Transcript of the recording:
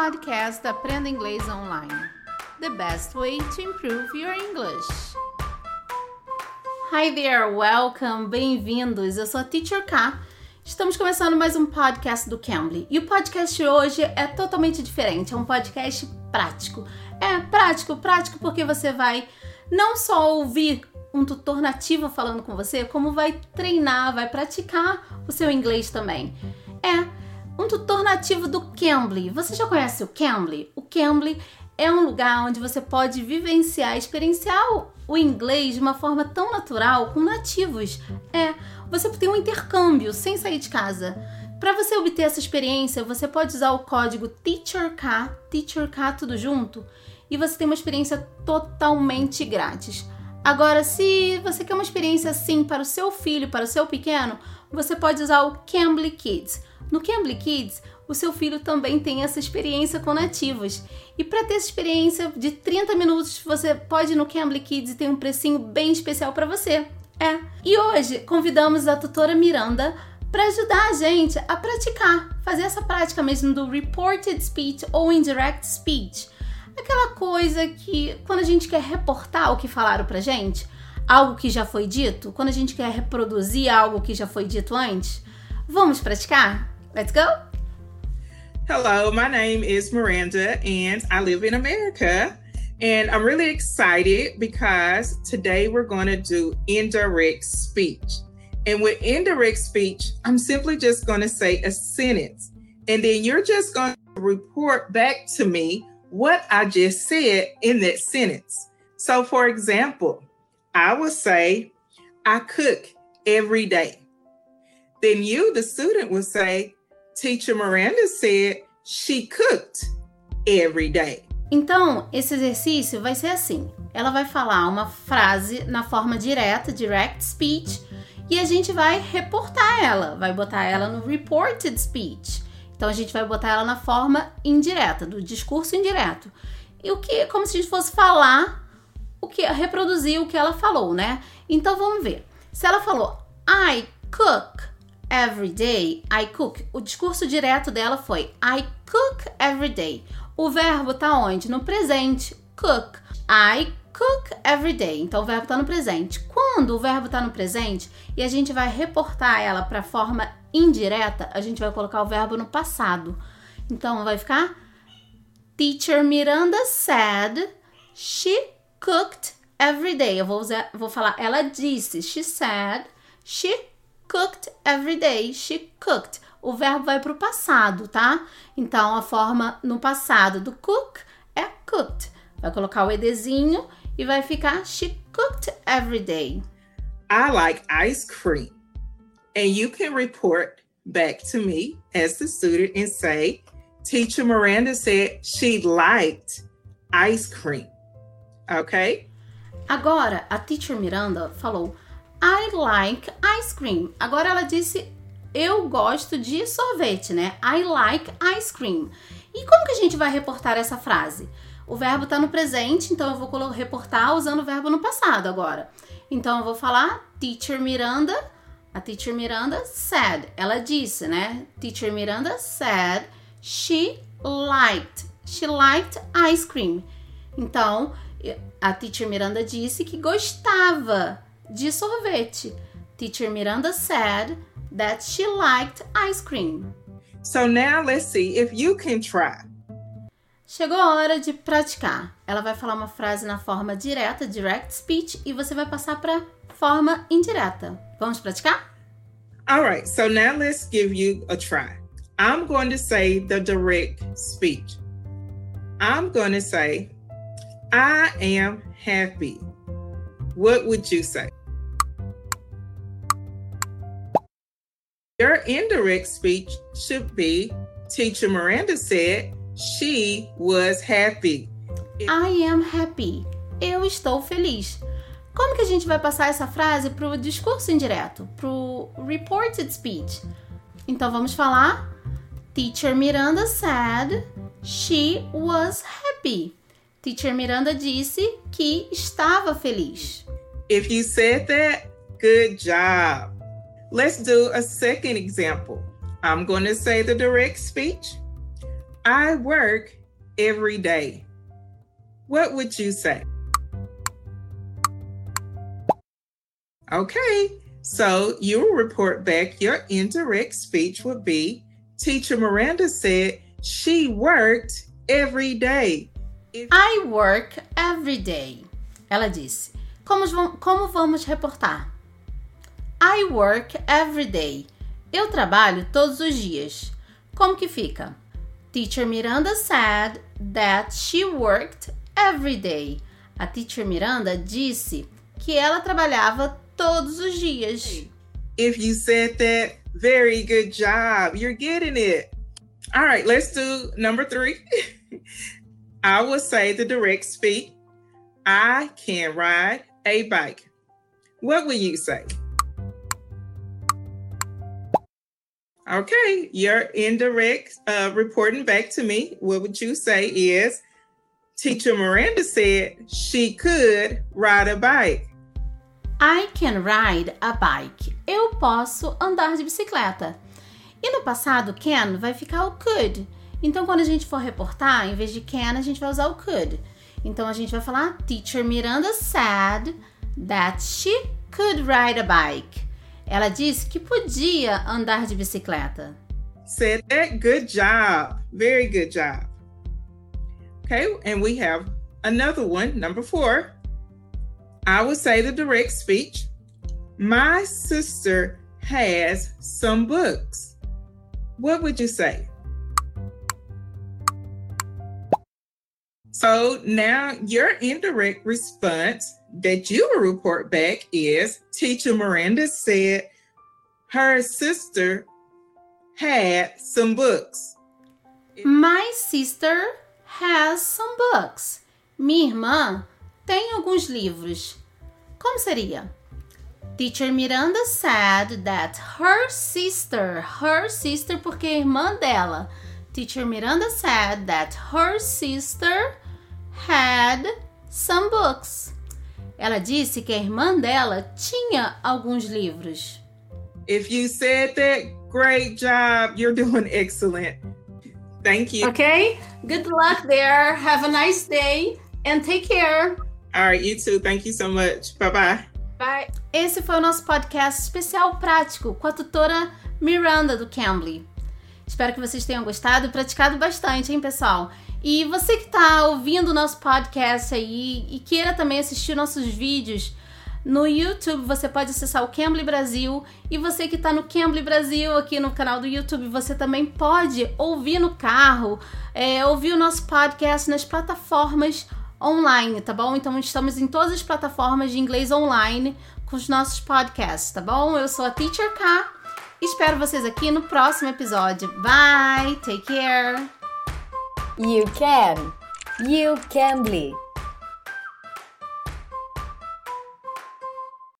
podcast Aprenda Inglês Online. The best way to improve your English. Hi there, welcome, bem-vindos. Eu sou a Teacher K. Estamos começando mais um podcast do Cambly. E o podcast de hoje é totalmente diferente, é um podcast prático. É prático, prático porque você vai não só ouvir um tutor nativo falando com você, como vai treinar, vai praticar o seu inglês também. É um tutor nativo do Cambly. Você já conhece o Cambly? O Cambly é um lugar onde você pode vivenciar, experienciar o inglês de uma forma tão natural com nativos. É, você tem um intercâmbio sem sair de casa. Para você obter essa experiência, você pode usar o código TEACHERK, TEACHERK tudo junto, e você tem uma experiência totalmente grátis. Agora, se você quer uma experiência assim para o seu filho, para o seu pequeno, você pode usar o Cambly Kids. No Cambly Kids, o seu filho também tem essa experiência com nativos. E para ter essa experiência de 30 minutos, você pode ir no Cambly Kids e tem um precinho bem especial para você. É. E hoje convidamos a tutora Miranda para ajudar a gente a praticar, fazer essa prática mesmo do reported speech ou indirect speech. Aquela coisa que quando a gente quer reportar o que falaram pra gente, algo que já foi dito, quando a gente quer reproduzir algo que já foi dito antes, vamos praticar? Let's go! Hello, my name is Miranda and I live in America. And I'm really excited because today we're going to do indirect speech. And with indirect speech, I'm simply just going to say a sentence. And then you're just going to report back to me what I just said in that sentence. So, for example, I will say, I cook every day. Then you, the student, will say, Teacher Miranda said she cooked every day. Então, esse exercício vai ser assim: ela vai falar uma frase na forma direta, direct speech, e a gente vai reportar ela, vai botar ela no reported speech. Então a gente vai botar ela na forma indireta, do discurso indireto. E o que, como se a gente fosse falar o que reproduzir o que ela falou, né? Então vamos ver. Se ela falou I cook every day, I cook. O discurso direto dela foi I cook every day. O verbo tá onde? No presente. Cook. I cook every day. Então o verbo tá no presente. Quando o verbo tá no presente e a gente vai reportar ela para forma indireta, a gente vai colocar o verbo no passado. Então vai ficar Teacher Miranda said she cooked every day. Eu vou usar, vou falar ela disse. She said she cooked every day. She cooked. O verbo vai para o passado, tá? Então a forma no passado do cook é cooked. Vai colocar o edzinho e vai ficar she cooked every day. I like ice cream. And you can report back to me as the student and say, Teacher Miranda said she liked ice cream. Okay? Agora, a Teacher Miranda falou I like ice cream. Agora ela disse eu gosto de sorvete, né? I like ice cream. E como que a gente vai reportar essa frase? O verbo está no presente, então eu vou reportar usando o verbo no passado agora. Então eu vou falar Teacher Miranda. A Teacher Miranda said. Ela disse, né? Teacher Miranda said she liked. She liked ice cream. Então, a Teacher Miranda disse que gostava de sorvete. Teacher Miranda said that she liked ice cream. So now let's see if you can try. Chegou a hora de praticar. Ela vai falar uma frase na forma direta, direct speech, e você vai passar para forma indireta. Vamos praticar? All right, so now let's give you a try. I'm going to say the direct speech. I'm going to say, I am happy. What would you say? Your indirect speech should be Teacher Miranda said she was happy. I am happy. Eu estou feliz. Como que a gente vai passar essa frase para o discurso indireto, para o reported speech? Então vamos falar. Teacher Miranda said she was happy. Teacher Miranda disse que estava feliz. If you said that, good job. Let's do a second example. I'm going to say the direct speech. I work every day. What would you say? Okay, so you will report back your indirect speech would be Teacher Miranda said she worked every day. I work every day. Ela disse. Como, como vamos reportar? I work every day. Eu trabalho todos os dias. Como que fica? Teacher Miranda said that she worked every day. A teacher Miranda disse que ela trabalhava todos os dias. If you said that, very good job. You're getting it. All right, let's do number three. I will say the direct speak. I can ride a bike. What will you say? Okay, your indirect uh, reporting back to me. What would you say is Teacher Miranda said she could ride a bike. I can ride a bike. Eu posso andar de bicicleta. E no passado, can vai ficar o could. Então, quando a gente for reportar, em vez de can, a gente vai usar o could. Então, a gente vai falar: Teacher Miranda said that she could ride a bike. Ela disse que podia andar de bicicleta. Said that. Good job. Very good job. Okay, and we have another one, number four. I would say the direct speech. My sister has some books. What would you say? So now your indirect response that you will report back is Teacher Miranda said her sister had some books. My sister has some books. Minha irmã tem alguns livros. Como seria? Teacher Miranda said that her sister, her sister porque é irmã dela. Teacher Miranda said that her sister had some books. Ela disse que a irmã dela tinha alguns livros. If you said that, great job. You're doing excellent. Thank you. Okay. Good luck there. Have a nice day and take care. All right, you too. Thank you so much. Bye bye. Bye. Esse foi o nosso podcast especial prático com a tutora Miranda do Cambly. Espero que vocês tenham gostado e praticado bastante, hein, pessoal? E você que está ouvindo o nosso podcast aí e queira também assistir nossos vídeos no YouTube, você pode acessar o Cambly Brasil. E você que está no Cambly Brasil aqui no canal do YouTube, você também pode ouvir no carro, é, ouvir o nosso podcast nas plataformas online, tá bom? Então estamos em todas as plataformas de inglês online com os nossos podcasts, tá bom? Eu sou a Teacher K. Espero vocês aqui no próximo episódio. Bye, take care. You can. You can be.